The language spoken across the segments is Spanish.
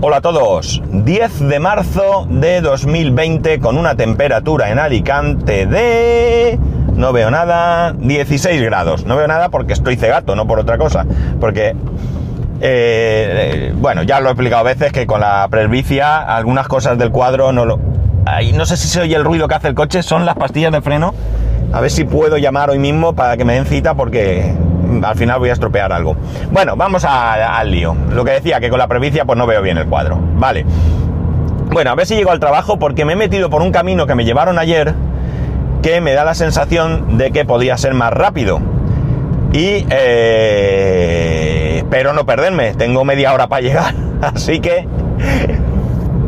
Hola a todos, 10 de marzo de 2020 con una temperatura en Alicante de... No veo nada, 16 grados. No veo nada porque estoy cegato, no por otra cosa. Porque, eh, bueno, ya lo he explicado a veces que con la presbicia algunas cosas del cuadro no lo... Ay, no sé si se oye el ruido que hace el coche, son las pastillas de freno. A ver si puedo llamar hoy mismo para que me den cita porque al final voy a estropear algo. Bueno, vamos a- al lío. Lo que decía, que con la presbicia pues no veo bien el cuadro. Vale. Bueno, a ver si llego al trabajo porque me he metido por un camino que me llevaron ayer que me da la sensación de que podía ser más rápido. Y eh, espero no perderme. Tengo media hora para llegar. Así que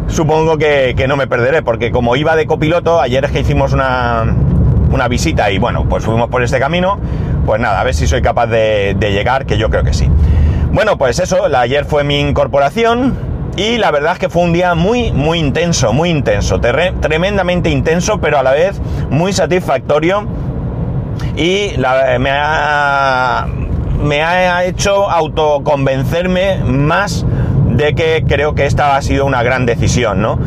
supongo que, que no me perderé porque como iba de copiloto, ayer es que hicimos una, una visita y bueno, pues fuimos por este camino. Pues nada, a ver si soy capaz de, llegar, que yo creo que sí. Bueno, pues eso, ayer fue mi incorporación y la verdad es que fue un día muy, muy intenso, muy intenso, tremendamente intenso, pero a la vez muy satisfactorio y me ha hecho autoconvencerme más de que creo que esta ha sido una gran decisión, ¿no?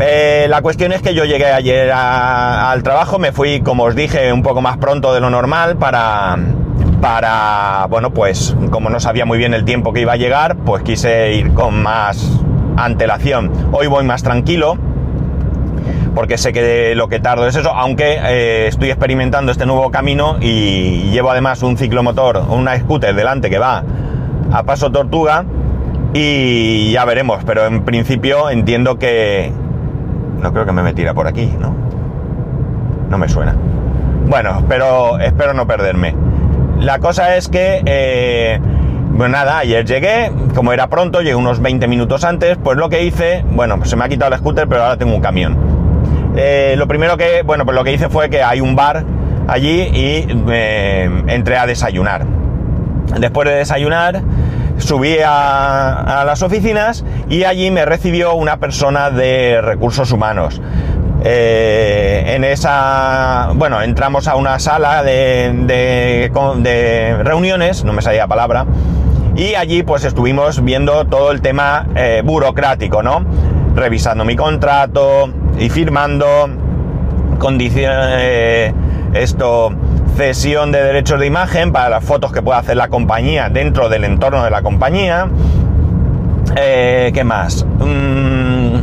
Eh, la cuestión es que yo llegué ayer a- al trabajo, me fui, como os dije, un poco más pronto de lo normal para, para, bueno, pues como no sabía muy bien el tiempo que iba a llegar, pues quise ir con más antelación. Hoy voy más tranquilo, porque sé que lo que tardo es eso, aunque eh, estoy experimentando este nuevo camino y llevo además un ciclomotor, una scooter delante que va a paso tortuga y ya veremos, pero en principio entiendo que... No creo que me metiera por aquí, ¿no? No me suena. Bueno, pero espero no perderme. La cosa es que... eh, nada, ayer llegué, como era pronto, llegué unos 20 minutos antes, pues lo que hice, bueno, pues se me ha quitado el scooter, pero ahora tengo un camión. Eh, lo primero que, bueno, pues lo que hice fue que hay un bar allí y eh, entré a desayunar. Después de desayunar, subí a, las oficinas y allí me recibió una persona de recursos humanos. Eh, en esa, bueno, entramos a una sala de, de- reuniones, no me salía la palabra, y allí pues estuvimos viendo todo el tema eh, burocrático, ¿no? Revisando mi contrato y firmando condiciones, esto, cesión de derechos de imagen para las fotos que pueda hacer la compañía dentro del entorno de la compañía. Eh, ¿Qué más? Mm,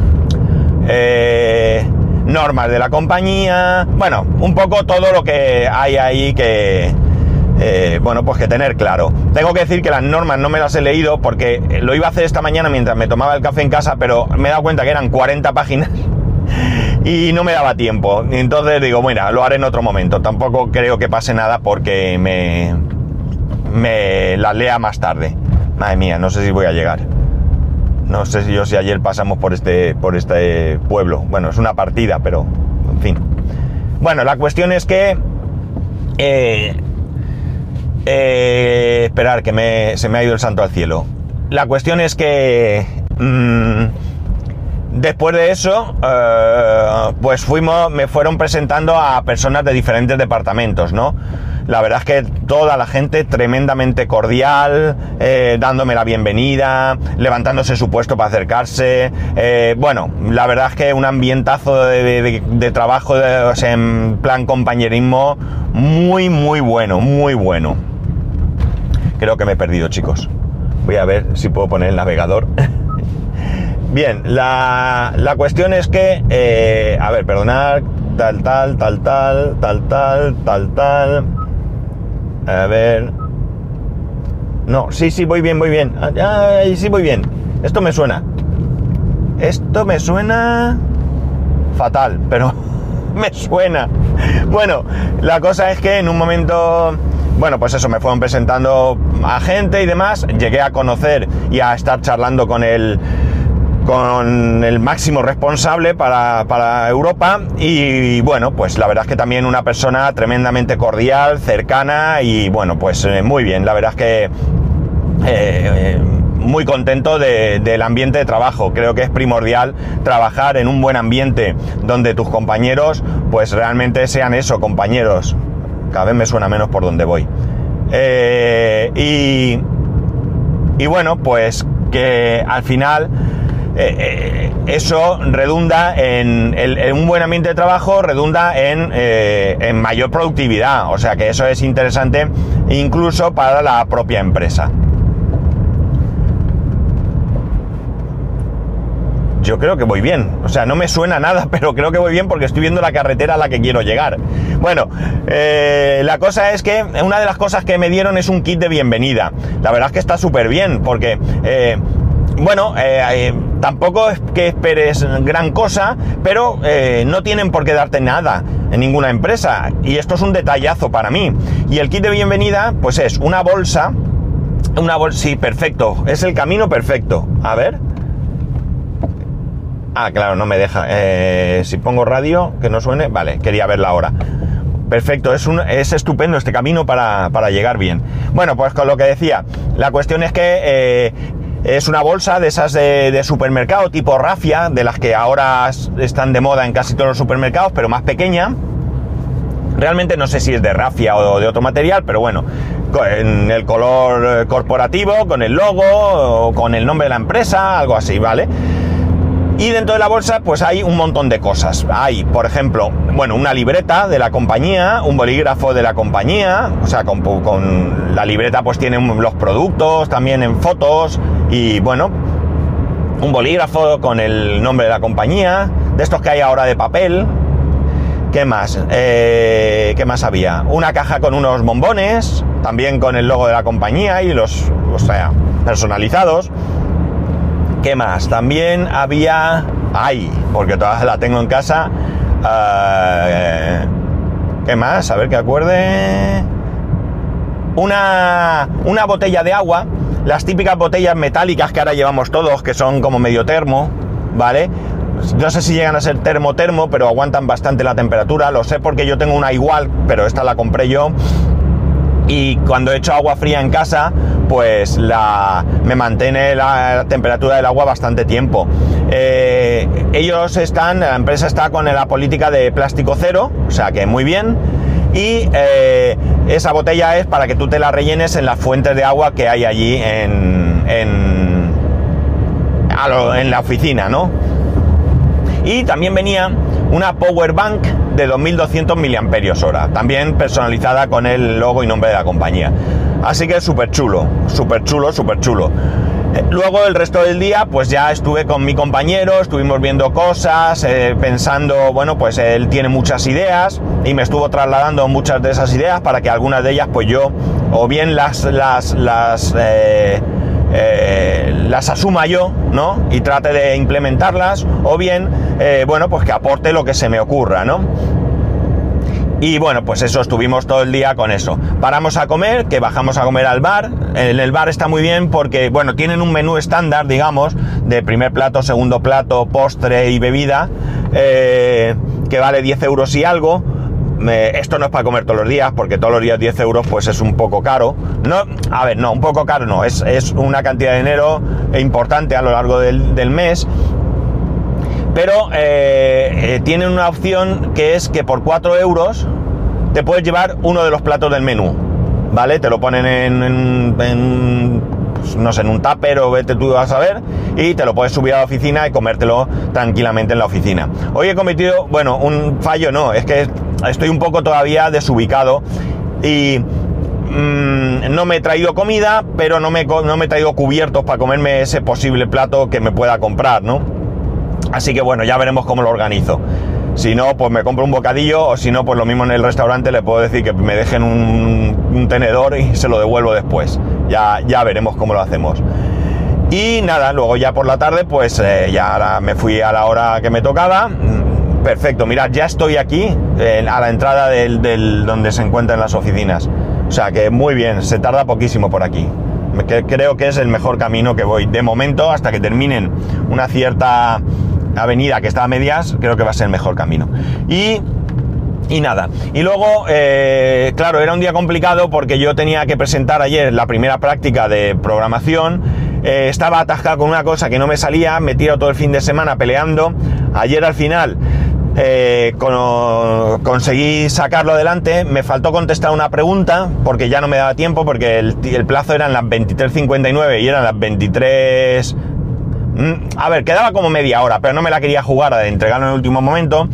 eh, normas de la compañía. Bueno, un poco todo lo que hay ahí que, eh, bueno, pues que tener claro. Tengo que decir que las normas no me las he leído porque lo iba a hacer esta mañana mientras me tomaba el café en casa, pero me he dado cuenta que eran 40 páginas y no me daba tiempo. Entonces digo, bueno, lo haré en otro momento. Tampoco creo que pase nada porque me, me las lea más tarde. Madre mía, no sé si voy a llegar. No sé si yo si ayer pasamos por este, por este pueblo. Bueno, es una partida, pero en fin. Bueno, la cuestión es que... eh, eh, esperar, que me- se me ha ido el santo al cielo. La cuestión es que... mm, Después de eso, eh, pues fuimos, me fueron presentando a personas de diferentes departamentos, ¿no? La verdad es que toda la gente tremendamente cordial, eh, dándome la bienvenida, levantándose su puesto para acercarse. eh, bueno, la verdad es que un ambientazo de, trabajo, de- en plan compañerismo, muy, muy bueno, muy bueno. Creo que me he perdido, chicos. Voy a ver si puedo poner el navegador. Bien, la, la cuestión es que, eh, a ver, perdonad, tal, tal, tal, tal, tal, tal, tal, tal. A ver. No, sí, sí, voy bien, voy bien. Ay, sí, voy bien. Esto me suena. Esto me suena fatal, pero me suena. Bueno, la cosa es que en un momento, bueno, pues eso, me fueron presentando a gente y demás. Llegué a conocer y a estar charlando con el, con el máximo responsable para, para Europa. Y bueno, pues la verdad es que también una persona tremendamente cordial, cercana y bueno, pues eh, muy bien. La verdad es que. eh, eh, muy contento de- del ambiente de trabajo. Creo que es primordial trabajar en un buen ambiente donde tus compañeros pues realmente sean eso, compañeros. Cada vez me suena menos por donde voy. Y, y bueno, pues que al final eh, eso redunda en, un buen ambiente de trabajo, redunda en, en mayor productividad. O sea que eso es interesante incluso para la propia empresa. yo creo que voy bien. O sea, no me suena nada, pero creo que voy bien porque estoy viendo la carretera a la que quiero llegar. Bueno, eh, la cosa es que una de las cosas que me dieron es un kit de bienvenida. La verdad es que está súper bien porque... Eh, bueno, eh, tampoco es que esperes gran cosa, pero no tienen por qué darte nada en ninguna empresa. Y esto es un detallazo para mí. Y el kit de bienvenida, pues es una bolsa. Una bolsa, sí, perfecto. Es el camino perfecto. A ver. Ah, claro, no me deja. Eh, si pongo radio, que no suene. Vale, quería verla ahora. Perfecto, es, un, es estupendo este camino para, llegar bien. Bueno, pues con lo que decía, la cuestión es que eh, es una bolsa de esas de, supermercado tipo rafia, de las que ahora están de moda en casi todos los supermercados, pero más pequeña. Realmente no sé si es de rafia o de otro material, pero bueno, con el color corporativo, con el logo, o con el nombre de la empresa, algo así, ¿vale? Y dentro de la bolsa, pues hay un montón de cosas. Hay, por ejemplo, bueno, una libreta de la compañía, un bolígrafo de la compañía, o sea, con, la libreta pues tiene los productos, también en fotos, y bueno, un bolígrafo con el nombre de la compañía, de estos que hay ahora de papel. ¿Qué más? Eh, ¿Qué más había? Una caja con unos bombones, también con el logo de la compañía y los, o sea, personalizados. ¿Qué más? También había... ¡Ay! Porque todavía la tengo en casa. Eh, ¿Qué más? A ver que acuerde. Una, una botella de agua. Las típicas botellas metálicas que ahora llevamos todos, que son como medio termo, ¿vale? No sé si llegan a ser termo-termo, pero aguantan bastante la temperatura. Lo sé porque yo tengo una igual, pero esta la compré yo y cuando he hecho agua fría en casa, pues la, me mantiene la, temperatura del agua bastante tiempo. Eh, ellos están, la empresa está con la política de plástico cero, o sea que muy bien. Y eh, esa botella es para que tú te la rellenes en las fuentes de agua que hay allí en, en, la oficina, ¿no? Y también venía una power bank de 2200 mAh, también personalizada con el logo y nombre de la compañía. Así que súper chulo, súper chulo, súper chulo. Eh, luego el resto del día pues ya estuve con mi compañero, estuvimos viendo cosas, eh, pensando, bueno pues él tiene muchas ideas y me estuvo trasladando muchas de esas ideas para que algunas de ellas pues yo o bien las, las, las eh, las asuma yo, ¿no? Y trate de implementarlas, o bien, bueno, pues que aporte lo que se me ocurra, ¿no? Y bueno, pues eso, estuvimos todo el día con eso. Paramos a comer, que bajamos a comer al bar. En el bar está muy bien porque, bueno, tienen un menú estándar, digamos, de primer plato, segundo plato, postre y bebida, eh, que vale 10 euros y algo esto no es para comer todos los días, porque todos los días 10 euros pues es un poco caro. No, a ver, no, un poco caro no, es, una cantidad de dinero importante a lo largo del, mes. Pero eh, eh, tienen una opción que es que por 4 euros te puedes llevar uno de los platos del menú. ¿Vale? Te lo ponen en, pues, no sé, en un tupper o vete tú a ver y te lo puedes subir a la oficina y comértelo tranquilamente en la oficina. Hoy he cometido, bueno, un fallo no, es que estoy un poco todavía desubicado y mm, no me he traído comida, pero no me, no me he traído cubiertos para comerme ese posible plato que me pueda comprar, ¿no? Así que bueno, ya veremos cómo lo organizo. Si no, pues me compro un bocadillo o si no, pues lo mismo en el restaurante le puedo decir que me dejen un, tenedor y se lo devuelvo después. Ya, ya veremos cómo lo hacemos. Y nada, luego ya por la tarde, pues eh, ya me fui a la hora que me tocaba Perfecto, mirad, ya estoy aquí a la entrada del, donde se encuentran las oficinas. O sea que muy bien, se tarda poquísimo por aquí. Creo que es el mejor camino que voy. De momento, hasta que terminen una cierta avenida que está a medias, creo que va a ser el mejor camino. Y y nada. Y luego, eh, claro, era un día complicado porque yo tenía que presentar ayer la primera práctica de programación. Eh, estaba atascado con una cosa que no me salía, me tiro todo el fin de semana peleando. Ayer al final eh, conseguí sacarlo adelante. Me faltó contestar una pregunta porque ya no me daba tiempo porque el, plazo eran las 23.59 y eran las 23... Mm, a ver, quedaba como media hora, pero no me la quería jugar a entregarlo en el último momento,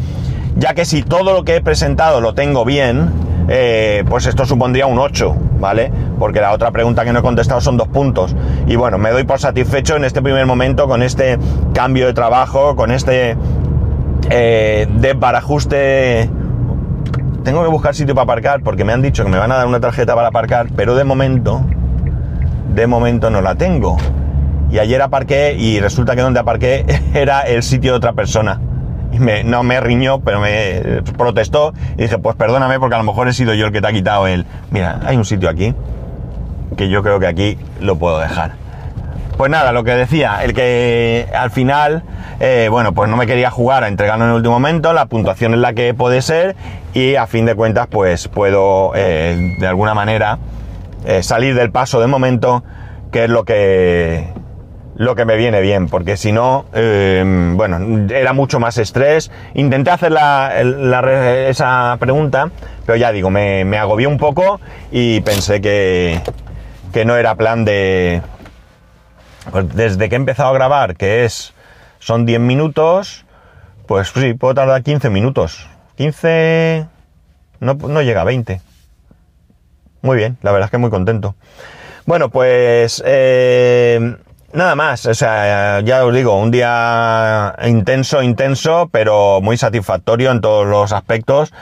ya que si todo lo que he presentado lo tengo bien, eh, pues esto supondría un 8, ¿vale? Porque la otra pregunta que no he contestado son dos puntos. Y bueno, me doy por satisfecho en este primer momento con este cambio de trabajo, con este eh, desbarajuste. Tengo que buscar sitio para aparcar porque me han dicho que me van a dar una tarjeta para aparcar, pero de momento, de momento no la tengo. Y ayer aparqué y resulta que donde aparqué era el sitio de otra persona. Y me, no me riñó, pero me protestó y dije, pues perdóname porque a lo mejor he sido yo el que te ha quitado el... Mira, hay un sitio aquí que yo creo que aquí lo puedo dejar. Pues nada, lo que decía, el que al final, eh, bueno, pues no me quería jugar a entregarlo en el último momento, la puntuación es la que puede ser y a fin de cuentas pues puedo eh, de alguna manera eh, salir del paso de momento, que es lo que, lo que me viene bien, porque si no, bueno, era mucho más estrés. Intenté hacer esa pregunta, pero ya digo, me, me agobió un poco y pensé que, que no era plan de... Pues desde que he empezado a grabar, que es... Son 10 minutos, pues sí, puedo tardar 15 minutos. 15... No, no llega a 20. Muy bien, la verdad es que muy contento. Bueno, pues... Eh, nada más, o sea, ya os digo, un día intenso, intenso, pero muy satisfactorio en todos los aspectos.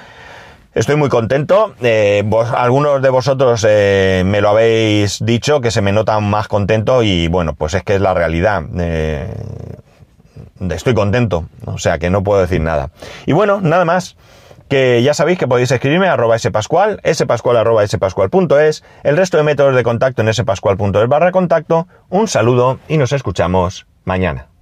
Estoy muy contento. Eh, algunos de vosotros eh, me lo habéis dicho, que se me nota más contento y bueno, pues es que es la realidad. Eh, estoy contento, o sea que no puedo decir nada. Y bueno, nada más. Que ya sabéis que podéis escribirme arroba spascual, spascual arroba spascual.es, el resto de métodos de contacto en spascual.es barra contacto. Un saludo y nos escuchamos mañana.